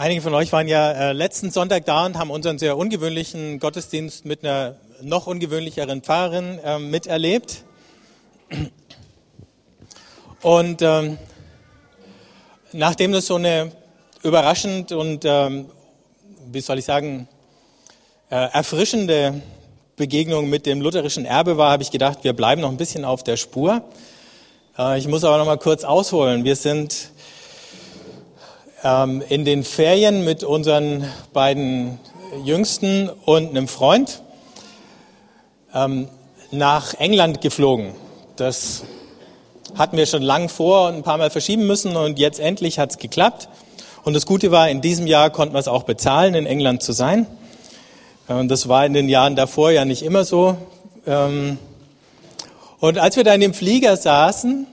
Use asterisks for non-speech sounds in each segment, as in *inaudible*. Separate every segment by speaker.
Speaker 1: Einige von euch waren ja äh, letzten Sonntag da und haben unseren sehr ungewöhnlichen Gottesdienst mit einer noch ungewöhnlicheren Pfarrerin äh, miterlebt. Und ähm, nachdem das so eine überraschend und, ähm, wie soll ich sagen, äh, erfrischende Begegnung mit dem lutherischen Erbe war, habe ich gedacht, wir bleiben noch ein bisschen auf der Spur. Äh, ich muss aber noch mal kurz ausholen. Wir sind ähm, in den Ferien mit unseren beiden Jüngsten und einem Freund ähm, nach England geflogen. Das hatten wir schon lang vor und ein paar Mal verschieben müssen und jetzt endlich hat es geklappt. Und das Gute war, in diesem Jahr konnten wir es auch bezahlen, in England zu sein. Und das war in den Jahren davor ja nicht immer so. Ähm, und als wir da in dem Flieger saßen,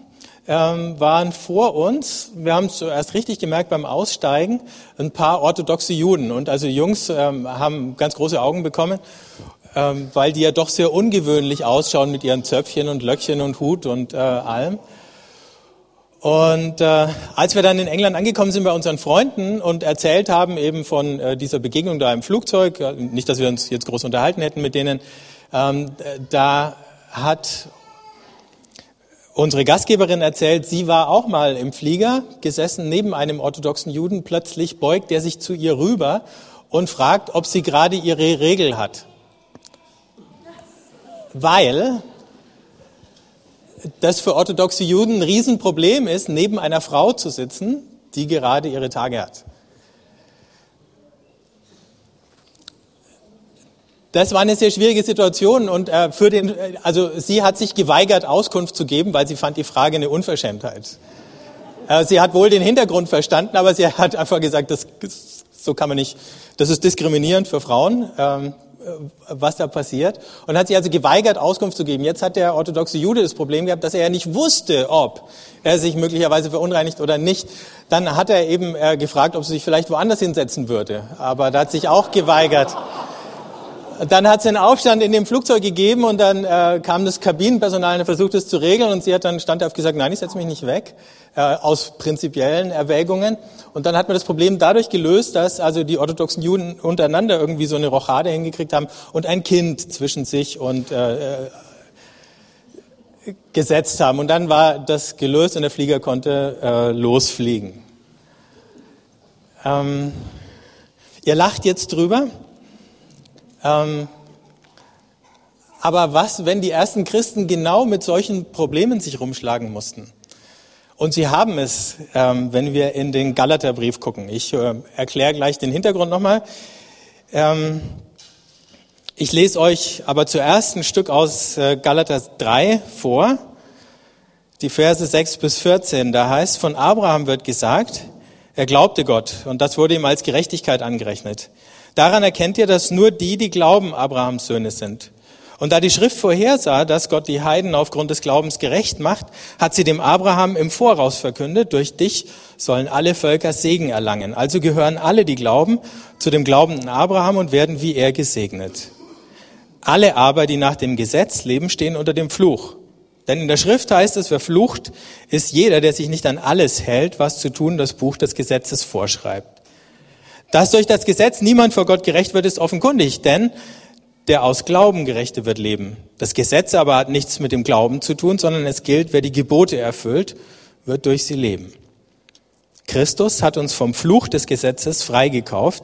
Speaker 1: ähm, waren vor uns, wir haben es zuerst richtig gemerkt beim Aussteigen, ein paar orthodoxe Juden. Und also Jungs ähm, haben ganz große Augen bekommen, ähm, weil die ja doch sehr ungewöhnlich ausschauen mit ihren Zöpfchen und Löckchen und Hut und äh, allem. Und äh, als wir dann in England angekommen sind bei unseren Freunden und erzählt haben eben von äh, dieser Begegnung da im Flugzeug, äh, nicht, dass wir uns jetzt groß unterhalten hätten mit denen, ähm, da hat unsere Gastgeberin erzählt, sie war auch mal im Flieger gesessen neben einem orthodoxen Juden. Plötzlich beugt er sich zu ihr rüber und fragt, ob sie gerade ihre Regel hat. Weil das für orthodoxe Juden ein Riesenproblem ist, neben einer Frau zu sitzen, die gerade ihre Tage hat. Das war eine sehr schwierige Situation und äh, für den, also sie hat sich geweigert, Auskunft zu geben, weil sie fand die Frage eine Unverschämtheit. Äh, sie hat wohl den Hintergrund verstanden, aber sie hat einfach gesagt, das, so kann man nicht, das ist diskriminierend für Frauen, ähm, was da passiert. Und hat sich also geweigert, Auskunft zu geben. Jetzt hat der orthodoxe Jude das Problem gehabt, dass er ja nicht wusste, ob er sich möglicherweise verunreinigt oder nicht. Dann hat er eben äh, gefragt, ob sie sich vielleicht woanders hinsetzen würde. Aber da hat sich auch geweigert. Dann hat es einen Aufstand in dem Flugzeug gegeben und dann äh, kam das Kabinenpersonal und versucht es zu regeln und sie hat dann standhaft gesagt, nein, ich setze mich nicht weg, äh, aus prinzipiellen Erwägungen. Und dann hat man das Problem dadurch gelöst, dass also die orthodoxen Juden untereinander irgendwie so eine Rochade hingekriegt haben und ein Kind zwischen sich und äh, äh gesetzt haben. Und dann war das gelöst und der Flieger konnte äh, losfliegen. Ähm, ihr lacht jetzt drüber. Ähm, aber was, wenn die ersten Christen genau mit solchen Problemen sich rumschlagen mussten? Und sie haben es, ähm, wenn wir in den Galaterbrief gucken. Ich äh, erkläre gleich den Hintergrund nochmal. Ähm, ich lese euch aber zuerst ein Stück aus äh, Galater 3 vor, die Verse 6 bis 14. Da heißt, von Abraham wird gesagt, er glaubte Gott und das wurde ihm als Gerechtigkeit angerechnet. Daran erkennt ihr, dass nur die, die glauben, Abrahams Söhne sind. Und da die Schrift vorhersah, dass Gott die Heiden aufgrund des Glaubens gerecht macht, hat sie dem Abraham im Voraus verkündet, durch dich sollen alle Völker Segen erlangen. Also gehören alle, die glauben, zu dem glaubenden Abraham und werden wie er gesegnet. Alle aber, die nach dem Gesetz leben, stehen unter dem Fluch. Denn in der Schrift heißt es, verflucht ist jeder, der sich nicht an alles hält, was zu tun das Buch des Gesetzes vorschreibt. Dass durch das Gesetz niemand vor Gott gerecht wird, ist offenkundig, denn der aus Glauben Gerechte wird leben. Das Gesetz aber hat nichts mit dem Glauben zu tun, sondern es gilt, wer die Gebote erfüllt, wird durch sie leben. Christus hat uns vom Fluch des Gesetzes freigekauft,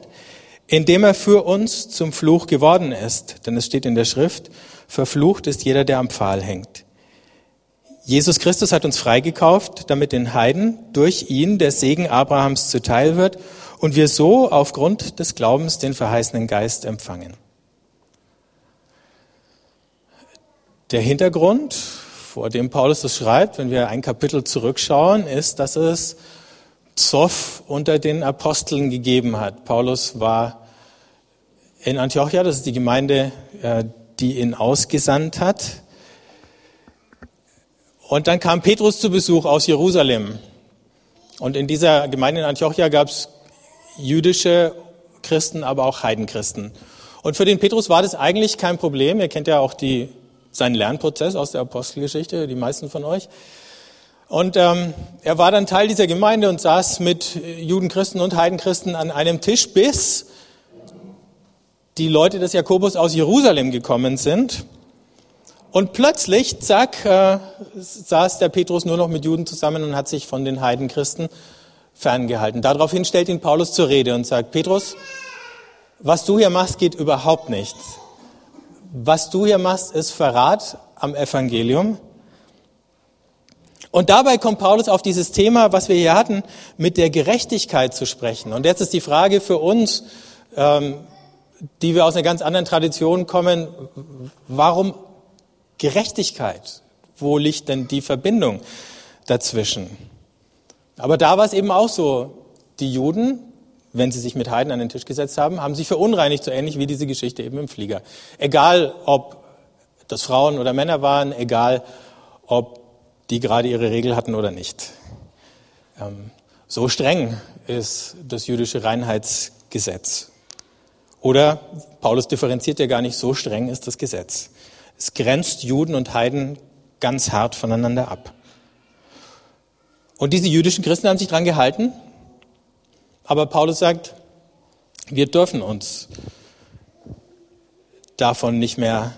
Speaker 1: indem er für uns zum Fluch geworden ist. Denn es steht in der Schrift, verflucht ist jeder, der am Pfahl hängt. Jesus Christus hat uns freigekauft, damit den Heiden durch ihn der Segen Abrahams zuteil wird und wir so aufgrund des Glaubens den verheißenen Geist empfangen. Der Hintergrund, vor dem Paulus das schreibt, wenn wir ein Kapitel zurückschauen, ist, dass es Zoff unter den Aposteln gegeben hat. Paulus war in Antiochia, das ist die Gemeinde, äh, die ihn ausgesandt hat. Und dann kam Petrus zu Besuch aus Jerusalem. Und in dieser Gemeinde in Antiochia gab es jüdische Christen, aber auch Heidenchristen. Und für den Petrus war das eigentlich kein Problem. Ihr kennt ja auch die, seinen Lernprozess aus der Apostelgeschichte, die meisten von euch. Und ähm, er war dann Teil dieser Gemeinde und saß mit Judenchristen und Heidenchristen an einem Tisch, bis die Leute des Jakobus aus Jerusalem gekommen sind. Und plötzlich, zack, äh, saß der Petrus nur noch mit Juden zusammen und hat sich von den Heidenchristen ferngehalten. Daraufhin stellt ihn Paulus zur Rede und sagt, Petrus, was du hier machst, geht überhaupt nicht. Was du hier machst, ist Verrat am Evangelium. Und dabei kommt Paulus auf dieses Thema, was wir hier hatten, mit der Gerechtigkeit zu sprechen. Und jetzt ist die Frage für uns, ähm, die wir aus einer ganz anderen Tradition kommen, warum Gerechtigkeit? Wo liegt denn die Verbindung dazwischen? Aber da war es eben auch so, die Juden, wenn sie sich mit Heiden an den Tisch gesetzt haben, haben sich verunreinigt, so ähnlich wie diese Geschichte eben im Flieger. Egal, ob das Frauen oder Männer waren, egal, ob die gerade ihre Regel hatten oder nicht. Ähm, so streng ist das jüdische Reinheitsgesetz. Oder Paulus differenziert ja gar nicht, so streng ist das Gesetz. Es grenzt Juden und Heiden ganz hart voneinander ab. Und diese jüdischen Christen haben sich dran gehalten. Aber Paulus sagt, wir dürfen uns davon nicht mehr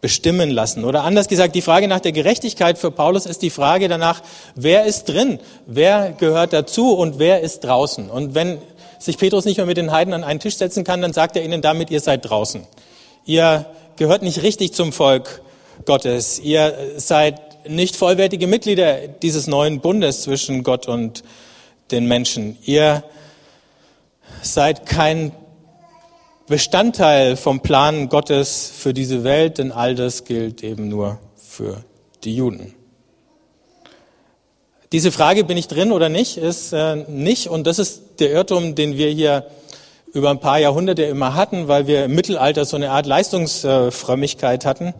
Speaker 1: bestimmen lassen. Oder anders gesagt, die Frage nach der Gerechtigkeit für Paulus ist die Frage danach, wer ist drin, wer gehört dazu und wer ist draußen. Und wenn sich Petrus nicht mehr mit den Heiden an einen Tisch setzen kann, dann sagt er ihnen damit, ihr seid draußen. Ihr gehört nicht richtig zum Volk Gottes. Ihr seid nicht vollwertige Mitglieder dieses neuen Bundes zwischen Gott und den Menschen. Ihr seid kein Bestandteil vom Plan Gottes für diese Welt, denn all das gilt eben nur für die Juden. Diese Frage, bin ich drin oder nicht, ist äh, nicht, und das ist der Irrtum, den wir hier über ein paar Jahrhunderte immer hatten, weil wir im Mittelalter so eine Art Leistungsfrömmigkeit hatten.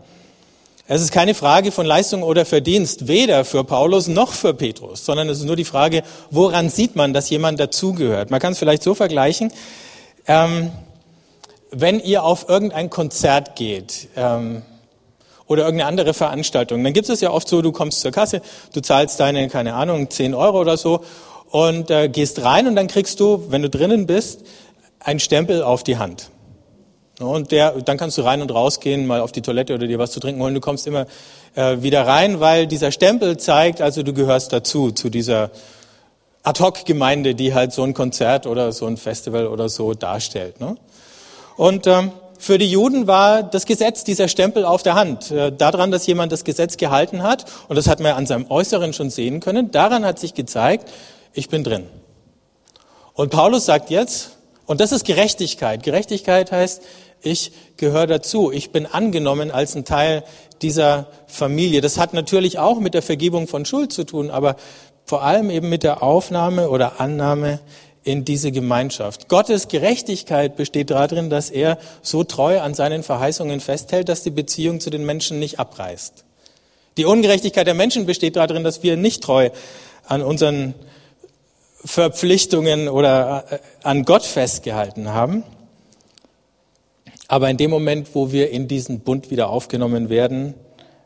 Speaker 1: Es ist keine Frage von Leistung oder Verdienst, weder für Paulus noch für Petrus, sondern es ist nur die Frage, woran sieht man, dass jemand dazugehört. Man kann es vielleicht so vergleichen, ähm, wenn ihr auf irgendein Konzert geht, ähm, oder irgendeine andere Veranstaltung. Dann gibt es ja oft so, du kommst zur Kasse, du zahlst deine, keine Ahnung, 10 Euro oder so und äh, gehst rein und dann kriegst du, wenn du drinnen bist, einen Stempel auf die Hand. Und der, dann kannst du rein und rausgehen, mal auf die Toilette oder dir was zu trinken holen. Du kommst immer äh, wieder rein, weil dieser Stempel zeigt, also du gehörst dazu, zu dieser Ad-hoc-Gemeinde, die halt so ein Konzert oder so ein Festival oder so darstellt. Ne? Und ähm, für die Juden war das Gesetz dieser Stempel auf der Hand. Äh, daran, dass jemand das Gesetz gehalten hat, und das hat man an seinem Äußeren schon sehen können, daran hat sich gezeigt, ich bin drin. Und Paulus sagt jetzt, und das ist Gerechtigkeit. Gerechtigkeit heißt, ich gehöre dazu. Ich bin angenommen als ein Teil dieser Familie. Das hat natürlich auch mit der Vergebung von Schuld zu tun, aber vor allem eben mit der Aufnahme oder Annahme in diese Gemeinschaft. Gottes Gerechtigkeit besteht darin, dass er so treu an seinen Verheißungen festhält, dass die Beziehung zu den Menschen nicht abreißt. Die Ungerechtigkeit der Menschen besteht darin, dass wir nicht treu an unseren Verpflichtungen oder äh, an Gott festgehalten haben. Aber in dem Moment, wo wir in diesen Bund wieder aufgenommen werden,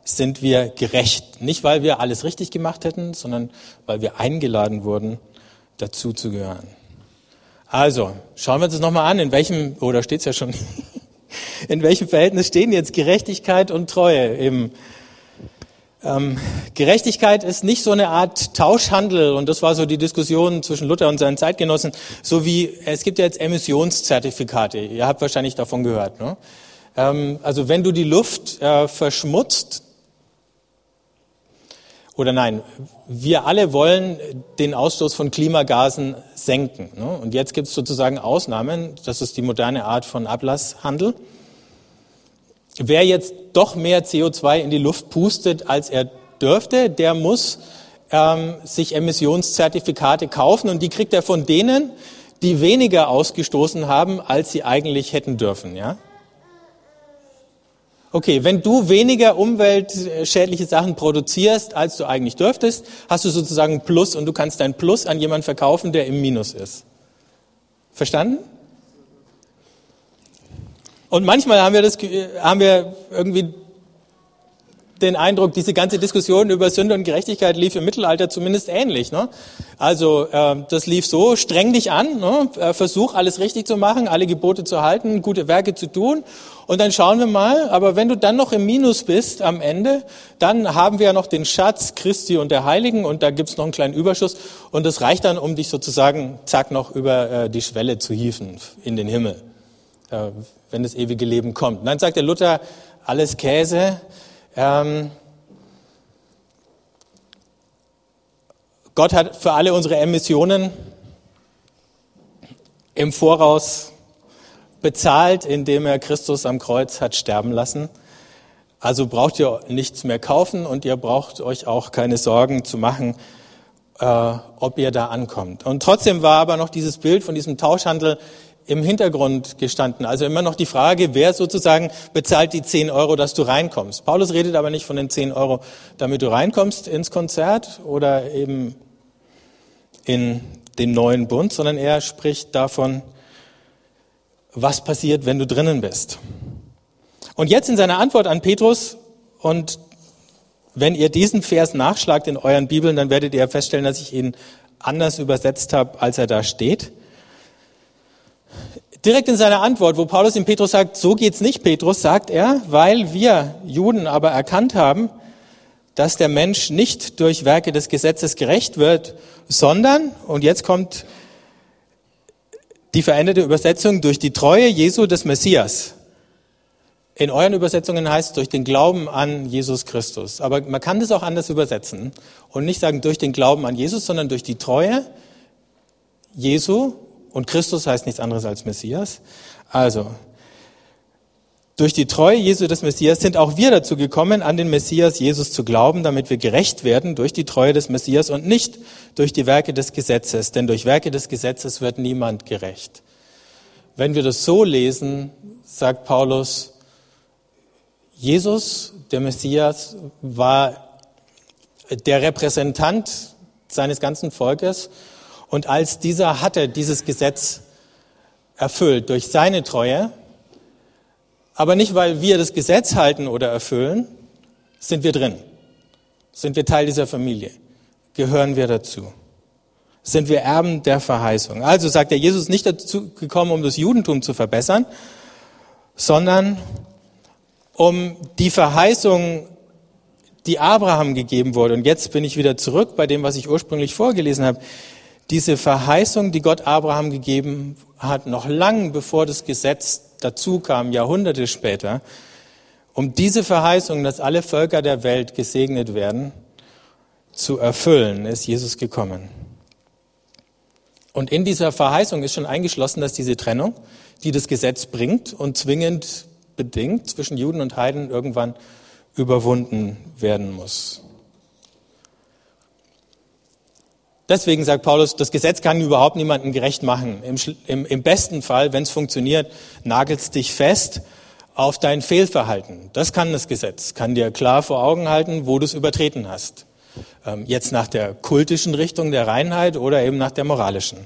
Speaker 1: sind wir gerecht. Nicht, weil wir alles richtig gemacht hätten, sondern weil wir eingeladen wurden, dazu zu gehören. Also, schauen wir uns das nochmal an, in welchem, oder oh, steht es ja schon, *laughs* in welchem Verhältnis stehen jetzt Gerechtigkeit und Treue im ähm, Gerechtigkeit ist nicht so eine Art Tauschhandel und das war so die Diskussion zwischen Luther und seinen Zeitgenossen, so wie es gibt ja jetzt Emissionszertifikate. Ihr habt wahrscheinlich davon gehört. Ne? Ähm, also wenn du die Luft äh, verschmutzt, oder nein, wir alle wollen den Ausstoß von Klimagasen senken. Ne? Und jetzt gibt es sozusagen Ausnahmen. Das ist die moderne Art von Ablasshandel. Wer jetzt doch mehr CO2 in die Luft pustet, als er dürfte, der muss ähm, sich Emissionszertifikate kaufen und die kriegt er von denen, die weniger ausgestoßen haben, als sie eigentlich hätten dürfen. Ja? Okay, wenn du weniger umweltschädliche Sachen produzierst, als du eigentlich dürftest, hast du sozusagen Plus und du kannst dein Plus an jemanden verkaufen, der im Minus ist. Verstanden? Und manchmal haben wir das, haben wir irgendwie den Eindruck, diese ganze Diskussion über Sünde und Gerechtigkeit lief im Mittelalter zumindest ähnlich. Ne? Also äh, das lief so, streng dich an, ne? Äh, versuch alles richtig zu machen, alle Gebote zu halten, gute Werke zu tun und dann schauen wir mal, aber wenn du dann noch im Minus bist am Ende, dann haben wir ja noch den Schatz Christi und der Heiligen und da gibt's noch einen kleinen Überschuss und das reicht dann, um dich sozusagen, zack, noch über äh, die Schwelle zu hieven in den Himmel, äh, wenn das ewige Leben kommt. Und dann sagt der Luther, alles Käse, ähm, Gott hat für alle unsere Emissionen im Voraus bezahlt, indem er Christus am Kreuz hat sterben lassen. Also braucht ihr nichts mehr kaufen und ihr braucht euch auch keine Sorgen zu machen, äh, ob ihr da ankommt. Und trotzdem war aber noch dieses Bild von diesem Tauschhandel im Hintergrund gestanden. Also immer noch die Frage, wer sozusagen bezahlt die 10 Euro, dass du reinkommst. Paulus redet aber nicht von den 10 Euro, damit du reinkommst ins Konzert oder eben in den neuen Bund, sondern er spricht davon, was passiert, wenn du drinnen bist. Und jetzt in seiner Antwort an Petrus und wenn ihr diesen Vers nachschlagt in euren Bibeln, dann werdet ihr feststellen, dass ich ihn anders übersetzt habe, als er da steht direkt in seiner Antwort, wo Paulus dem Petrus sagt, so geht's nicht, Petrus, sagt er, weil wir Juden aber erkannt haben, dass der Mensch nicht durch Werke des Gesetzes gerecht wird, sondern, und jetzt kommt die veränderte Übersetzung, durch die Treue Jesu des Messias. In euren Übersetzungen heißt es durch den Glauben an Jesus Christus. Aber man kann das auch anders übersetzen und nicht sagen durch den Glauben an Jesus, sondern durch die Treue Jesu und Christus heißt nichts anderes als Messias. Also, durch die Treue Jesu des Messias sind auch wir dazu gekommen, an den Messias Jesus zu glauben, damit wir gerecht werden durch die Treue des Messias und nicht durch die Werke des Gesetzes. Denn durch Werke des Gesetzes wird niemand gerecht. Wenn wir das so lesen, sagt Paulus, Jesus, der Messias, war der Repräsentant seines ganzen Volkes und als dieser hatte dieses Gesetz erfüllt durch seine Treue, aber nicht weil wir das Gesetz halten oder erfüllen, sind wir drin. Sind wir Teil dieser Familie? Gehören wir dazu? Sind wir Erben der Verheißung? Also sagt er, Jesus nicht dazu gekommen, um das Judentum zu verbessern, sondern um die Verheißung, die Abraham gegeben wurde. Und jetzt bin ich wieder zurück bei dem, was ich ursprünglich vorgelesen habe diese Verheißung, die Gott Abraham gegeben hat, noch lang bevor das Gesetz dazu kam, Jahrhunderte später, um diese Verheißung, dass alle Völker der Welt gesegnet werden, zu erfüllen, ist Jesus gekommen. Und in dieser Verheißung ist schon eingeschlossen, dass diese Trennung, die das Gesetz bringt und zwingend bedingt zwischen Juden und Heiden irgendwann überwunden werden muss. Deswegen sagt Paulus, das Gesetz kann überhaupt niemanden gerecht machen. Im, im, im besten Fall, wenn es funktioniert, nagelt es dich fest auf dein Fehlverhalten. Das kann das Gesetz, kann dir klar vor Augen halten, wo du es übertreten hast. Ähm, jetzt nach der kultischen Richtung der Reinheit oder eben nach der moralischen.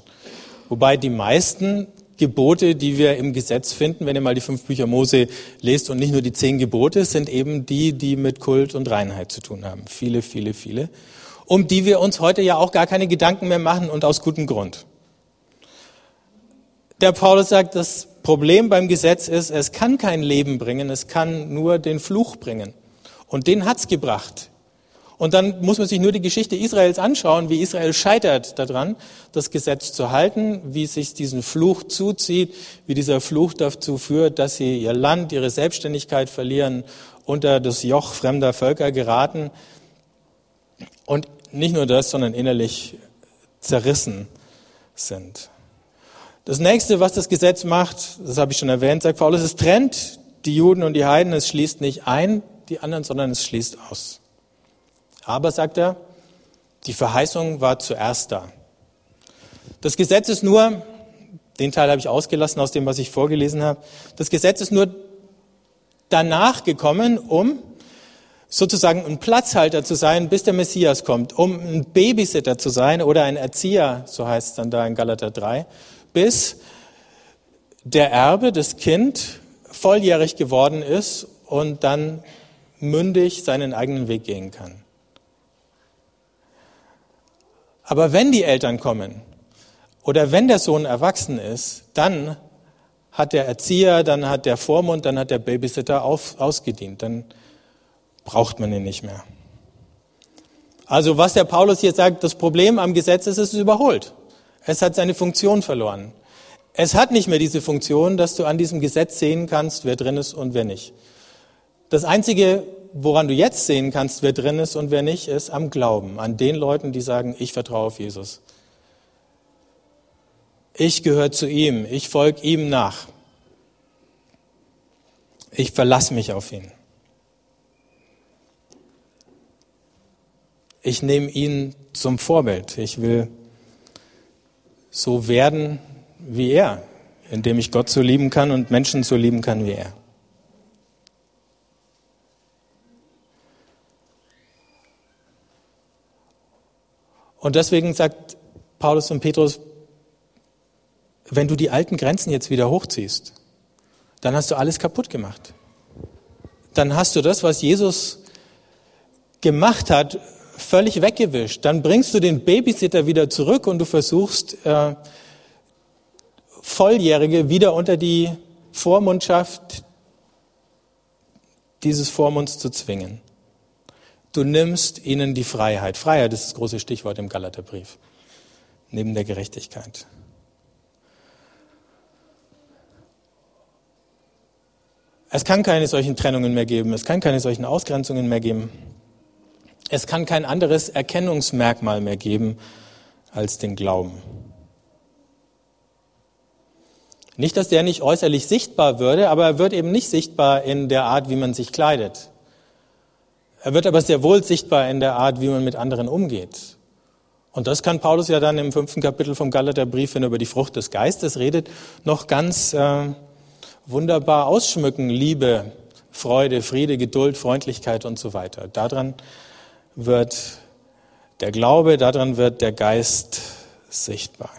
Speaker 1: Wobei die meisten Gebote, die wir im Gesetz finden, wenn ihr mal die fünf Bücher Mose lest und nicht nur die zehn Gebote, sind eben die, die mit Kult und Reinheit zu tun haben. Viele, viele, viele um die wir uns heute ja auch gar keine Gedanken mehr machen und aus gutem Grund. Der Paulus sagt, das Problem beim Gesetz ist, es kann kein Leben bringen, es kann nur den Fluch bringen. Und den hat's gebracht. Und dann muss man sich nur die Geschichte Israels anschauen, wie Israel scheitert daran, das Gesetz zu halten, wie sich diesen Fluch zuzieht, wie dieser Fluch dazu führt, dass sie ihr Land, ihre Selbstständigkeit verlieren, unter das Joch fremder Völker geraten. Und nicht nur das, sondern innerlich zerrissen sind. Das nächste, was das Gesetz macht, das habe ich schon erwähnt, sagt Paulus, es trennt die Juden und die Heiden, es schließt nicht ein die anderen, sondern es schließt aus. Aber, sagt er, die Verheißung war zuerst da. Das Gesetz ist nur, den Teil habe ich ausgelassen aus dem, was ich vorgelesen habe, das Gesetz ist nur danach gekommen, um sozusagen ein Platzhalter zu sein, bis der Messias kommt, um ein Babysitter zu sein oder ein Erzieher, so heißt es dann da in Galater 3, bis der Erbe, das Kind, volljährig geworden ist und dann mündig seinen eigenen Weg gehen kann. Aber wenn die Eltern kommen oder wenn der Sohn erwachsen ist, dann hat der Erzieher, dann hat der Vormund, dann hat der Babysitter auf, ausgedient. Dann braucht man ihn nicht mehr. Also was der Paulus hier sagt, das Problem am Gesetz ist, es ist überholt. Es hat seine Funktion verloren. Es hat nicht mehr diese Funktion, dass du an diesem Gesetz sehen kannst, wer drin ist und wer nicht. Das Einzige, woran du jetzt sehen kannst, wer drin ist und wer nicht, ist am Glauben, an den Leuten, die sagen, ich vertraue auf Jesus. Ich gehöre zu ihm, ich folge ihm nach. Ich verlasse mich auf ihn. Ich nehme ihn zum Vorbild. Ich will so werden wie er, indem ich Gott so lieben kann und Menschen so lieben kann wie er. Und deswegen sagt Paulus und Petrus, wenn du die alten Grenzen jetzt wieder hochziehst, dann hast du alles kaputt gemacht. Dann hast du das, was Jesus gemacht hat, völlig weggewischt. Dann bringst du den Babysitter wieder zurück und du versuchst, äh, Volljährige wieder unter die Vormundschaft dieses Vormunds zu zwingen. Du nimmst ihnen die Freiheit. Freiheit ist das große Stichwort im Galaterbrief, neben der Gerechtigkeit. Es kann keine solchen Trennungen mehr geben, es kann keine solchen Ausgrenzungen mehr geben. Es kann kein anderes Erkennungsmerkmal mehr geben als den Glauben. Nicht, dass der nicht äußerlich sichtbar würde, aber er wird eben nicht sichtbar in der Art, wie man sich kleidet. Er wird aber sehr wohl sichtbar in der Art, wie man mit anderen umgeht. Und das kann Paulus ja dann im fünften Kapitel vom Galaterbrief, wenn er über die Frucht des Geistes redet, noch ganz äh, wunderbar ausschmücken. Liebe, Freude, Friede, Geduld, Freundlichkeit und so weiter. Daran wird der Glaube, daran wird der Geist sichtbar.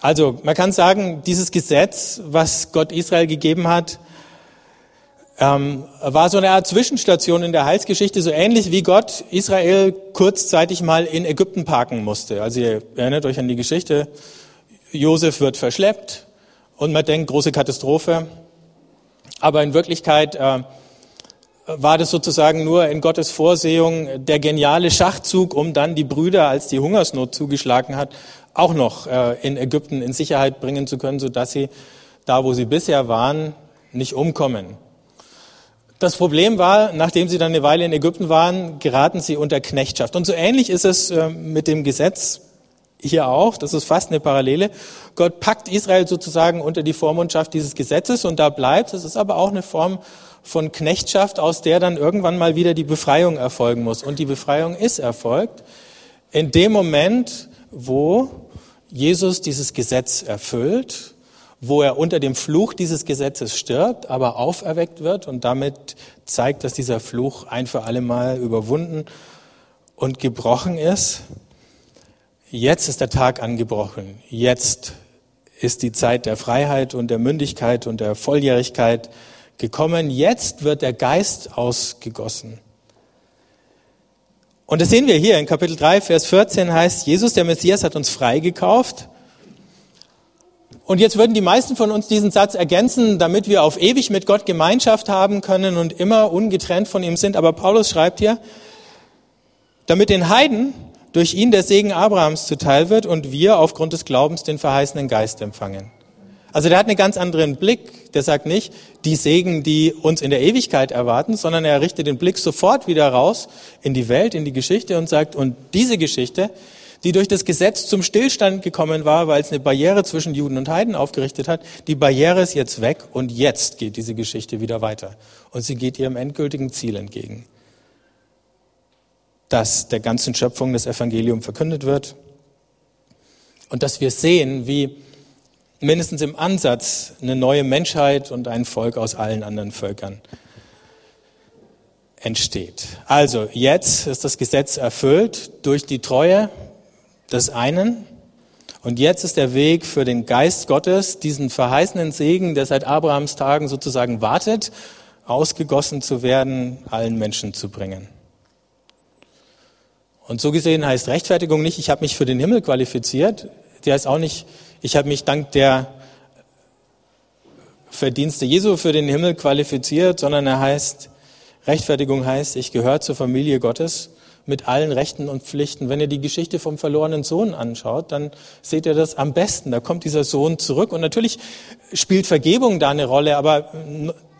Speaker 1: Also man kann sagen, dieses Gesetz, was Gott Israel gegeben hat, ähm, war so eine Art Zwischenstation in der Heilsgeschichte, so ähnlich wie Gott Israel kurzzeitig mal in Ägypten parken musste. Also ihr erinnert euch an die Geschichte, Josef wird verschleppt und man denkt, große Katastrophe. Aber in Wirklichkeit äh, war das sozusagen nur in Gottes Vorsehung der geniale Schachzug, um dann die Brüder, als die Hungersnot zugeschlagen hat, auch noch äh, in Ägypten in Sicherheit bringen zu können, sodass sie da, wo sie bisher waren, nicht umkommen. Das Problem war, nachdem sie dann eine Weile in Ägypten waren, geraten sie unter Knechtschaft. Und so ähnlich ist es äh, mit dem Gesetz hier auch. Das ist fast eine Parallele. Gott packt Israel sozusagen unter die Vormundschaft dieses Gesetzes und da bleibt. Es ist aber auch eine Form von Knechtschaft, aus der dann irgendwann mal wieder die Befreiung erfolgen muss. Und die Befreiung ist erfolgt in dem Moment, wo Jesus dieses Gesetz erfüllt wo er unter dem Fluch dieses Gesetzes stirbt, aber auferweckt wird und damit zeigt, dass dieser Fluch ein für alle Mal überwunden und gebrochen ist. Jetzt ist der Tag angebrochen. Jetzt ist die Zeit der Freiheit und der Mündigkeit und der Volljährigkeit gekommen. Jetzt wird der Geist ausgegossen. Und das sehen wir hier in Kapitel 3, Vers 14 heißt, Jesus, der Messias, hat uns freigekauft und jetzt würden die meisten von uns diesen Satz ergänzen, damit wir auf ewig mit Gott Gemeinschaft haben können und immer ungetrennt von ihm sind. Aber Paulus schreibt hier, damit den Heiden durch ihn der Segen Abrahams zuteil wird und wir aufgrund des Glaubens den verheißenen Geist empfangen. Also der hat einen ganz anderen Blick. Der sagt nicht, die Segen, die uns in der Ewigkeit erwarten, sondern er richtet den Blick sofort wieder raus in die Welt, in die Geschichte und sagt, und diese Geschichte, die durch das Gesetz zum Stillstand gekommen war, weil es eine Barriere zwischen Juden und Heiden aufgerichtet hat. Die Barriere ist jetzt weg und jetzt geht diese Geschichte wieder weiter. Und sie geht ihrem endgültigen Ziel entgegen. Dass der ganzen Schöpfung das Evangelium verkündet wird und dass wir sehen, wie mindestens im Ansatz eine neue Menschheit und ein Volk aus allen anderen Völkern entsteht. Also jetzt ist das Gesetz erfüllt durch die Treue des einen Und jetzt ist der Weg für den Geist Gottes, diesen verheißenen Segen, der seit Abrahams Tagen sozusagen wartet, ausgegossen zu werden, allen Menschen zu bringen. Und so gesehen heißt Rechtfertigung nicht, ich habe mich für den Himmel qualifiziert. Die heißt auch nicht, ich habe mich dank der Verdienste Jesu für den Himmel qualifiziert, sondern er heißt, Rechtfertigung heißt, ich gehöre zur Familie Gottes mit allen Rechten und Pflichten. Wenn ihr die Geschichte vom verlorenen Sohn anschaut, dann seht ihr das am besten. Da kommt dieser Sohn zurück und natürlich spielt Vergebung da eine Rolle, aber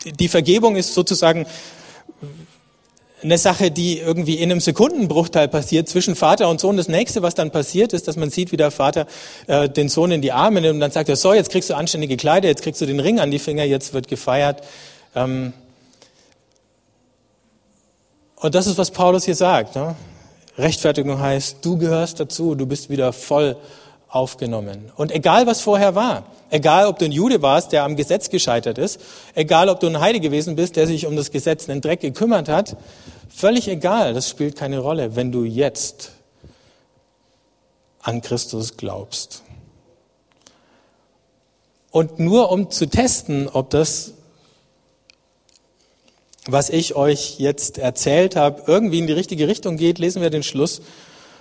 Speaker 1: die Vergebung ist sozusagen eine Sache, die irgendwie in einem Sekundenbruchteil passiert zwischen Vater und Sohn. Das nächste, was dann passiert, ist, dass man sieht, wie der Vater äh, den Sohn in die Arme nimmt und dann sagt er, so, jetzt kriegst du anständige Kleider, jetzt kriegst du den Ring an die Finger, jetzt wird gefeiert. Ähm, und das ist, was Paulus hier sagt. Ne? Rechtfertigung heißt, du gehörst dazu, du bist wieder voll aufgenommen. Und egal, was vorher war, egal, ob du ein Jude warst, der am Gesetz gescheitert ist, egal, ob du ein Heide gewesen bist, der sich um das Gesetz in den Dreck gekümmert hat, völlig egal, das spielt keine Rolle, wenn du jetzt an Christus glaubst. Und nur um zu testen, ob das was ich euch jetzt erzählt habe, irgendwie in die richtige Richtung geht, lesen wir den Schluss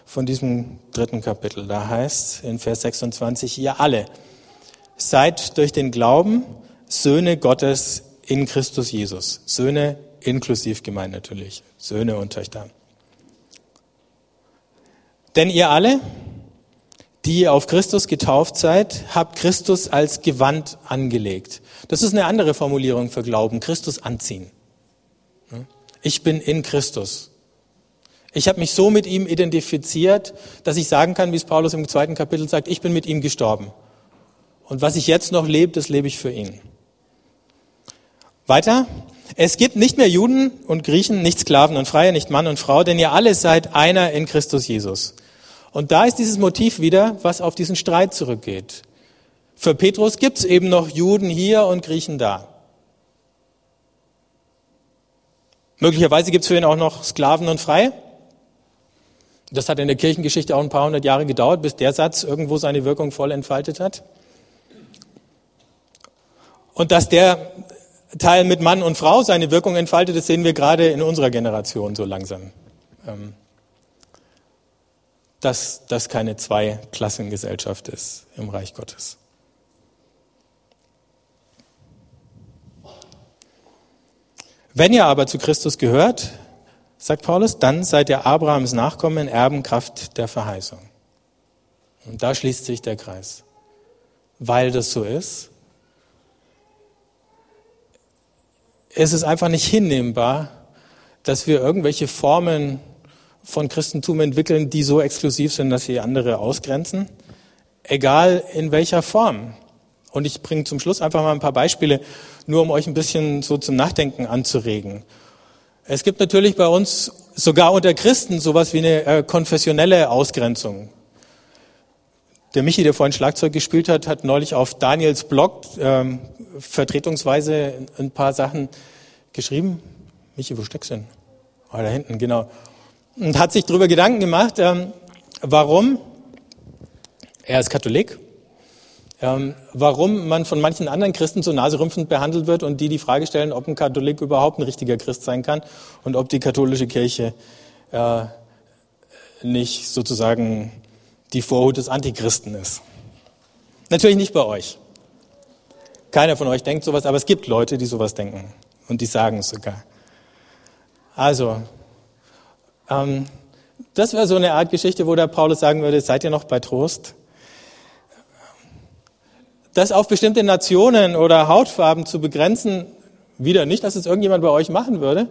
Speaker 1: von diesem dritten Kapitel. Da heißt in Vers 26, ihr alle seid durch den Glauben Söhne Gottes in Christus Jesus. Söhne inklusiv gemeint natürlich. Söhne und Töchter. Denn ihr alle, die auf Christus getauft seid, habt Christus als Gewand angelegt. Das ist eine andere Formulierung für Glauben, Christus anziehen. Ich bin in Christus. Ich habe mich so mit ihm identifiziert, dass ich sagen kann, wie es Paulus im zweiten Kapitel sagt, ich bin mit ihm gestorben. Und was ich jetzt noch lebe, das lebe ich für ihn. Weiter. Es gibt nicht mehr Juden und Griechen, nicht Sklaven und Freie, nicht Mann und Frau, denn ihr alle seid einer in Christus Jesus. Und da ist dieses Motiv wieder, was auf diesen Streit zurückgeht. Für Petrus gibt es eben noch Juden hier und Griechen da. Möglicherweise gibt es für ihn auch noch Sklaven und Freie. Das hat in der Kirchengeschichte auch ein paar hundert Jahre gedauert, bis der Satz irgendwo seine Wirkung voll entfaltet hat. Und dass der Teil mit Mann und Frau seine Wirkung entfaltet, das sehen wir gerade in unserer Generation so langsam. Ähm, dass das keine Zweiklassengesellschaft ist im Reich Gottes. Wenn ihr aber zu Christus gehört, sagt Paulus, dann seid ihr Abrahams Nachkommen, Erbenkraft der Verheißung. Und da schließt sich der Kreis. Weil das so ist, ist es einfach nicht hinnehmbar, dass wir irgendwelche Formen von Christentum entwickeln, die so exklusiv sind, dass sie andere ausgrenzen. Egal in welcher Form. Und ich bringe zum Schluss einfach mal ein paar Beispiele, nur um euch ein bisschen so zum Nachdenken anzuregen. Es gibt natürlich bei uns sogar unter Christen sowas wie eine äh, konfessionelle Ausgrenzung. Der Michi, der vorhin Schlagzeug gespielt hat, hat neulich auf Daniels Blog ähm, vertretungsweise ein paar Sachen geschrieben. Michi, wo steckst du denn? Ah, da hinten, genau. Und hat sich darüber Gedanken gemacht, ähm, warum er ist Katholik warum man von manchen anderen Christen so naserümpfend behandelt wird und die die Frage stellen, ob ein Katholik überhaupt ein richtiger Christ sein kann und ob die katholische Kirche äh, nicht sozusagen die Vorhut des Antichristen ist. Natürlich nicht bei euch. Keiner von euch denkt sowas, aber es gibt Leute, die sowas denken und die sagen es sogar. Also, ähm, das wäre so eine Art Geschichte, wo der Paulus sagen würde, seid ihr noch bei Trost? Das auf bestimmte Nationen oder Hautfarben zu begrenzen, wieder nicht, dass es irgendjemand bei euch machen würde.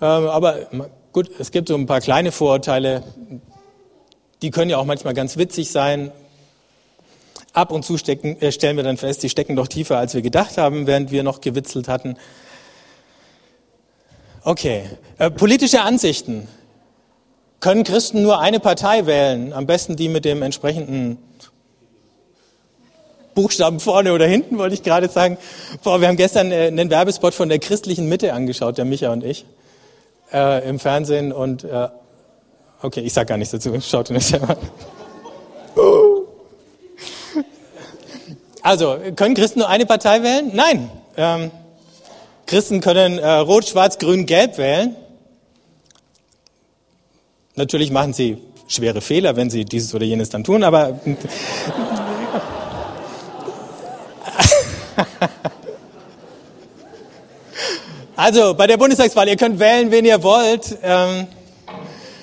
Speaker 1: Ähm, aber gut, es gibt so ein paar kleine Vorurteile, die können ja auch manchmal ganz witzig sein. Ab und zu stecken, äh, stellen wir dann fest, die stecken doch tiefer, als wir gedacht haben, während wir noch gewitzelt hatten. Okay, äh, politische Ansichten. Können Christen nur eine Partei wählen? Am besten die mit dem entsprechenden Buchstaben vorne oder hinten, wollte ich gerade sagen. Boah, wir haben gestern äh, einen Werbespot von der christlichen Mitte angeschaut, der Micha und ich, äh, im Fernsehen. Und äh, okay, ich sage gar nichts dazu, schaut ihn euch selber an. Also, können Christen nur eine Partei wählen? Nein. Ähm, Christen können äh, Rot, Schwarz, Grün, Gelb wählen. Natürlich machen sie schwere Fehler, wenn sie dieses oder jenes dann tun, aber *laughs* Also bei der Bundestagswahl, ihr könnt wählen, wen ihr wollt. Ähm,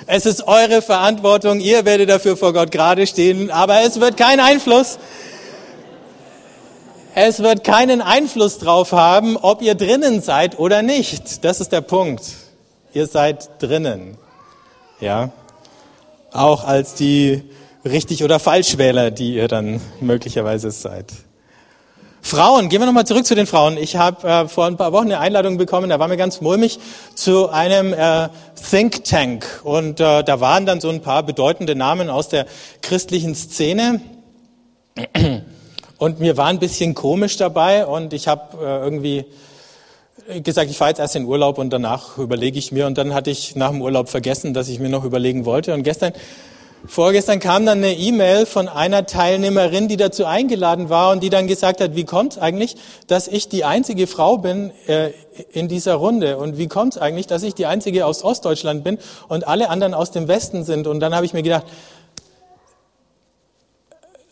Speaker 1: es ist eure Verantwortung, ihr werdet dafür vor Gott gerade stehen, aber es wird keinen Einfluss. Es wird keinen Einfluss drauf haben, ob ihr drinnen seid oder nicht. Das ist der Punkt. Ihr seid drinnen. Ja. Auch als die richtig oder Falschwähler, die ihr dann möglicherweise seid. Frauen, gehen wir nochmal zurück zu den Frauen. Ich habe äh, vor ein paar Wochen eine Einladung bekommen, da war mir ganz mulmig, zu einem äh, Think Tank. Und äh, da waren dann so ein paar bedeutende Namen aus der christlichen Szene. Und mir war ein bisschen komisch dabei und ich habe äh, irgendwie gesagt, ich fahre jetzt erst in Urlaub und danach überlege ich mir. Und dann hatte ich nach dem Urlaub vergessen, dass ich mir noch überlegen wollte. Und gestern Vorgestern kam dann eine E-Mail von einer Teilnehmerin, die dazu eingeladen war und die dann gesagt hat, wie kommt es eigentlich, dass ich die einzige Frau bin äh, in dieser Runde und wie kommt es eigentlich, dass ich die einzige aus Ostdeutschland bin und alle anderen aus dem Westen sind. Und dann habe ich mir gedacht,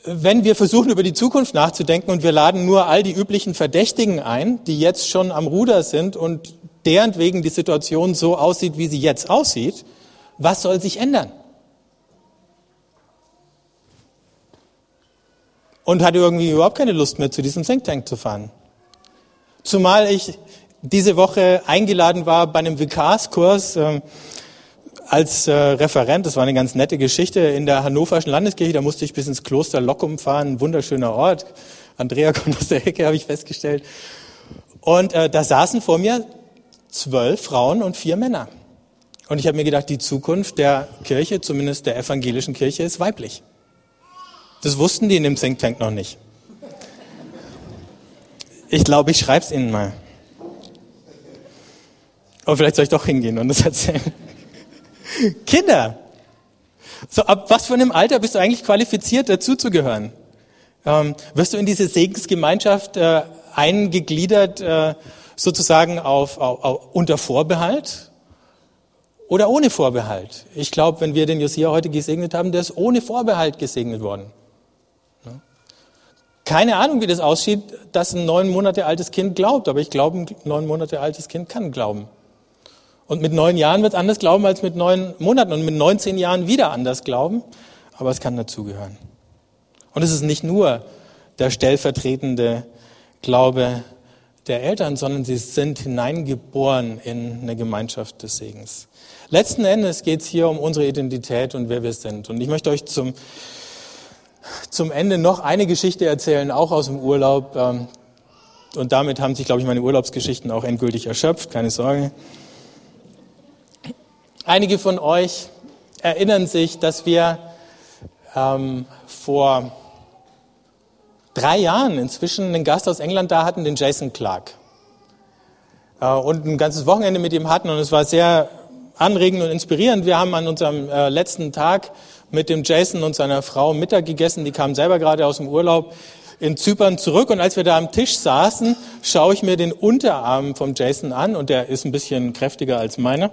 Speaker 1: wenn wir versuchen, über die Zukunft nachzudenken und wir laden nur all die üblichen Verdächtigen ein, die jetzt schon am Ruder sind und deren wegen die Situation so aussieht, wie sie jetzt aussieht, was soll sich ändern? Und hatte irgendwie überhaupt keine Lust mehr, zu diesem Think Tank zu fahren. Zumal ich diese Woche eingeladen war bei einem Vikarskurs äh, als äh, Referent. Das war eine ganz nette Geschichte in der Hannoverschen Landeskirche. Da musste ich bis ins Kloster Lockum fahren, ein wunderschöner Ort. Andrea kommt aus der Ecke, habe ich festgestellt. Und äh, da saßen vor mir zwölf Frauen und vier Männer. Und ich habe mir gedacht, die Zukunft der Kirche, zumindest der evangelischen Kirche, ist weiblich. Das wussten die in dem Think Tank noch nicht. Ich glaube, ich schreibe es ihnen mal. Aber vielleicht soll ich doch hingehen und das erzählen. Kinder! So, ab was für einem Alter bist du eigentlich qualifiziert, dazuzugehören? Ähm, wirst du in diese Segensgemeinschaft äh, eingegliedert, äh, sozusagen auf, auf, auf, unter Vorbehalt oder ohne Vorbehalt? Ich glaube, wenn wir den Josia heute gesegnet haben, der ist ohne Vorbehalt gesegnet worden. Keine Ahnung, wie das aussieht, dass ein neun Monate altes Kind glaubt, aber ich glaube, ein neun Monate altes Kind kann glauben. Und mit neun Jahren wird es anders glauben als mit neun Monaten und mit 19 Jahren wieder anders glauben, aber es kann dazugehören. Und es ist nicht nur der stellvertretende Glaube der Eltern, sondern sie sind hineingeboren in eine Gemeinschaft des Segens. Letzten Endes geht es hier um unsere Identität und wer wir sind. Und ich möchte euch zum zum Ende noch eine Geschichte erzählen, auch aus dem Urlaub. Ähm, und damit haben sich, glaube ich, meine Urlaubsgeschichten auch endgültig erschöpft, keine Sorge. Einige von euch erinnern sich, dass wir ähm, vor drei Jahren inzwischen einen Gast aus England da hatten, den Jason Clark. Äh, und ein ganzes Wochenende mit ihm hatten und es war sehr anregend und inspirierend. Wir haben an unserem äh, letzten Tag mit dem Jason und seiner Frau Mittag gegessen. Die kamen selber gerade aus dem Urlaub in Zypern zurück. Und als wir da am Tisch saßen, schaue ich mir den Unterarm vom Jason an und der ist ein bisschen kräftiger als meiner.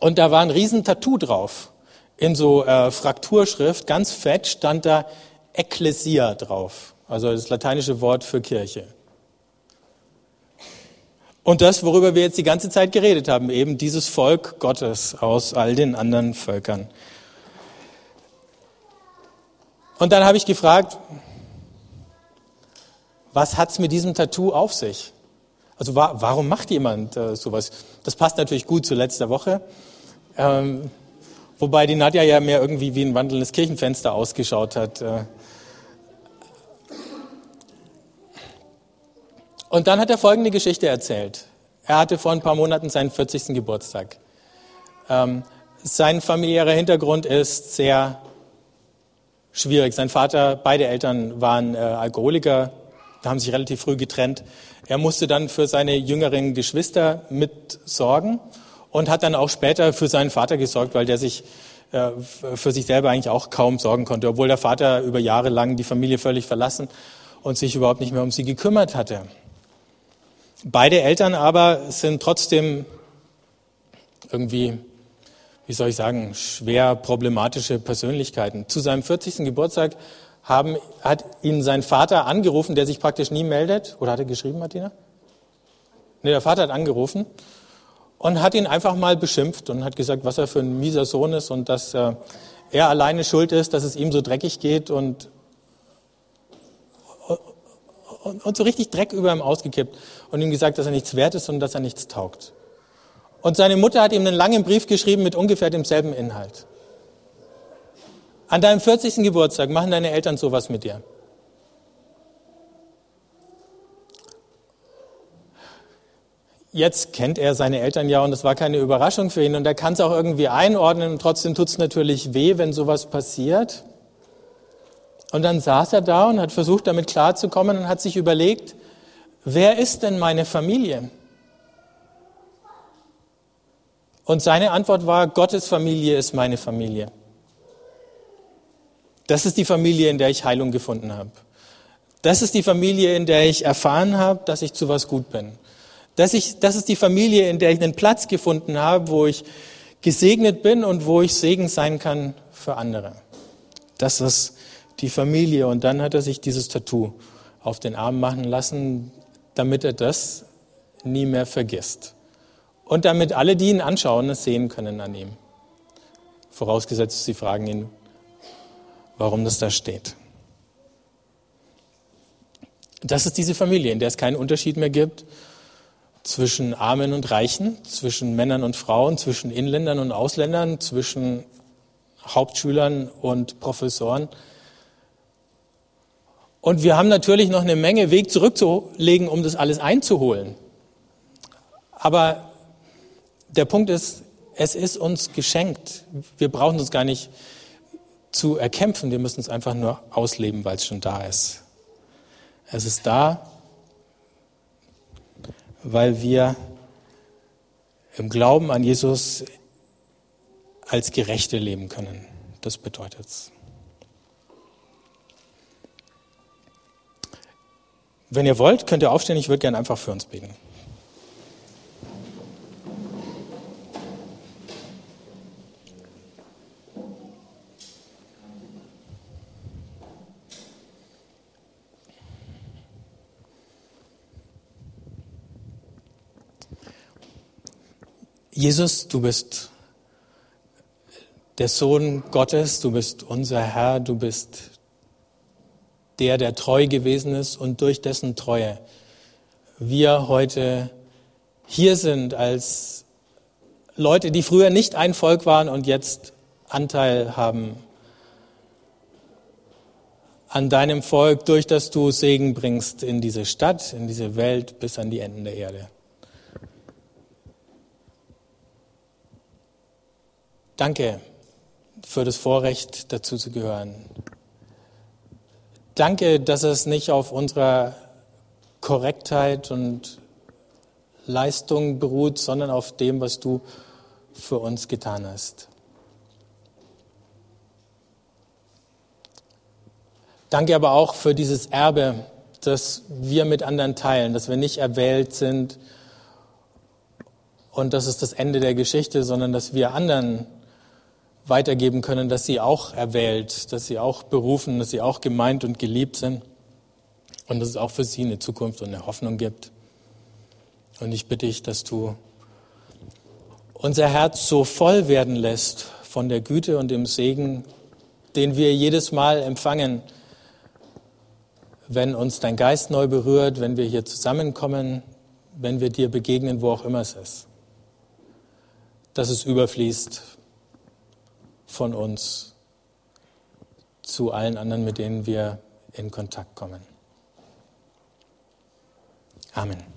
Speaker 1: Und da war ein riesen Tattoo drauf. In so äh, Frakturschrift, ganz fett, stand da Ecclesia drauf. Also das lateinische Wort für Kirche. Und das, worüber wir jetzt die ganze Zeit geredet haben, eben dieses Volk Gottes aus all den anderen Völkern. Und dann habe ich gefragt, was hat es mit diesem Tattoo auf sich? Also wa warum macht jemand äh, sowas? Das passt natürlich gut zu letzter Woche. Ähm, wobei die Nadja ja mehr irgendwie wie ein wandelndes Kirchenfenster ausgeschaut hat. Äh. Und dann hat er folgende Geschichte erzählt. Er hatte vor ein paar Monaten seinen 40. Geburtstag. Ähm, sein familiärer Hintergrund ist sehr schwierig. Sein Vater, beide Eltern waren äh, Alkoholiker, haben sich relativ früh getrennt. Er musste dann für seine jüngeren Geschwister mitsorgen und hat dann auch später für seinen Vater gesorgt, weil der sich äh, für sich selber eigentlich auch kaum sorgen konnte, obwohl der Vater über Jahre lang die Familie völlig verlassen und sich überhaupt nicht mehr um sie gekümmert hatte. Beide Eltern aber sind trotzdem irgendwie, wie soll ich sagen, schwer problematische Persönlichkeiten. Zu seinem 40. Geburtstag haben, hat ihn sein Vater angerufen, der sich praktisch nie meldet. Oder hat er geschrieben, Martina? Nee, der Vater hat angerufen und hat ihn einfach mal beschimpft und hat gesagt, was er für ein mieser Sohn ist und dass äh, er alleine schuld ist, dass es ihm so dreckig geht und und, und so richtig Dreck über ihm ausgekippt und ihm gesagt, dass er nichts wert ist und dass er nichts taugt. Und seine Mutter hat ihm einen langen Brief geschrieben mit ungefähr demselben Inhalt. An deinem 40. Geburtstag machen deine Eltern sowas mit dir. Jetzt kennt er seine Eltern ja und es war keine Überraschung für ihn und er kann es auch irgendwie einordnen und trotzdem tut es natürlich weh, wenn sowas passiert. Und dann saß er da und hat versucht, damit klarzukommen und hat sich überlegt, wer ist denn meine Familie? Und seine Antwort war, Gottes Familie ist meine Familie. Das ist die Familie, in der ich Heilung gefunden habe. Das ist die Familie, in der ich erfahren habe, dass ich zu was gut bin. Das, ich, das ist die Familie, in der ich einen Platz gefunden habe, wo ich gesegnet bin und wo ich Segen sein kann für andere. Das ist die Familie. Und dann hat er sich dieses Tattoo auf den Arm machen lassen, damit er das nie mehr vergisst. Und damit alle, die ihn anschauen, es sehen können an ihm. Vorausgesetzt, sie fragen ihn, warum das da steht. Das ist diese Familie, in der es keinen Unterschied mehr gibt zwischen Armen und Reichen, zwischen Männern und Frauen, zwischen Inländern und Ausländern, zwischen Hauptschülern und Professoren. Und wir haben natürlich noch eine Menge Weg zurückzulegen, um das alles einzuholen. Aber der Punkt ist, es ist uns geschenkt. Wir brauchen uns gar nicht zu erkämpfen, wir müssen es einfach nur ausleben, weil es schon da ist. Es ist da, weil wir im Glauben an Jesus als Gerechte leben können. Das bedeutet es. Wenn ihr wollt, könnt ihr aufstehen. Ich würde gerne einfach für uns beten. Jesus, du bist der Sohn Gottes, du bist unser Herr, du bist der, der treu gewesen ist und durch dessen Treue wir heute hier sind als Leute, die früher nicht ein Volk waren und jetzt Anteil haben an deinem Volk, durch das du Segen bringst in diese Stadt, in diese Welt bis an die Enden der Erde. Danke für das Vorrecht, dazu zu gehören. Danke, dass es nicht auf unserer Korrektheit und Leistung beruht, sondern auf dem, was du für uns getan hast. Danke aber auch für dieses Erbe, das wir mit anderen teilen, dass wir nicht erwählt sind und das ist das Ende der Geschichte, sondern dass wir anderen weitergeben können, dass sie auch erwählt, dass sie auch berufen, dass sie auch gemeint und geliebt sind und dass es auch für sie eine Zukunft und eine Hoffnung gibt. Und ich bitte dich, dass du unser Herz so voll werden lässt von der Güte und dem Segen, den wir jedes Mal empfangen, wenn uns dein Geist neu berührt, wenn wir hier zusammenkommen, wenn wir dir begegnen, wo auch immer es ist. Dass es überfließt von uns zu allen anderen, mit denen wir in Kontakt kommen. Amen.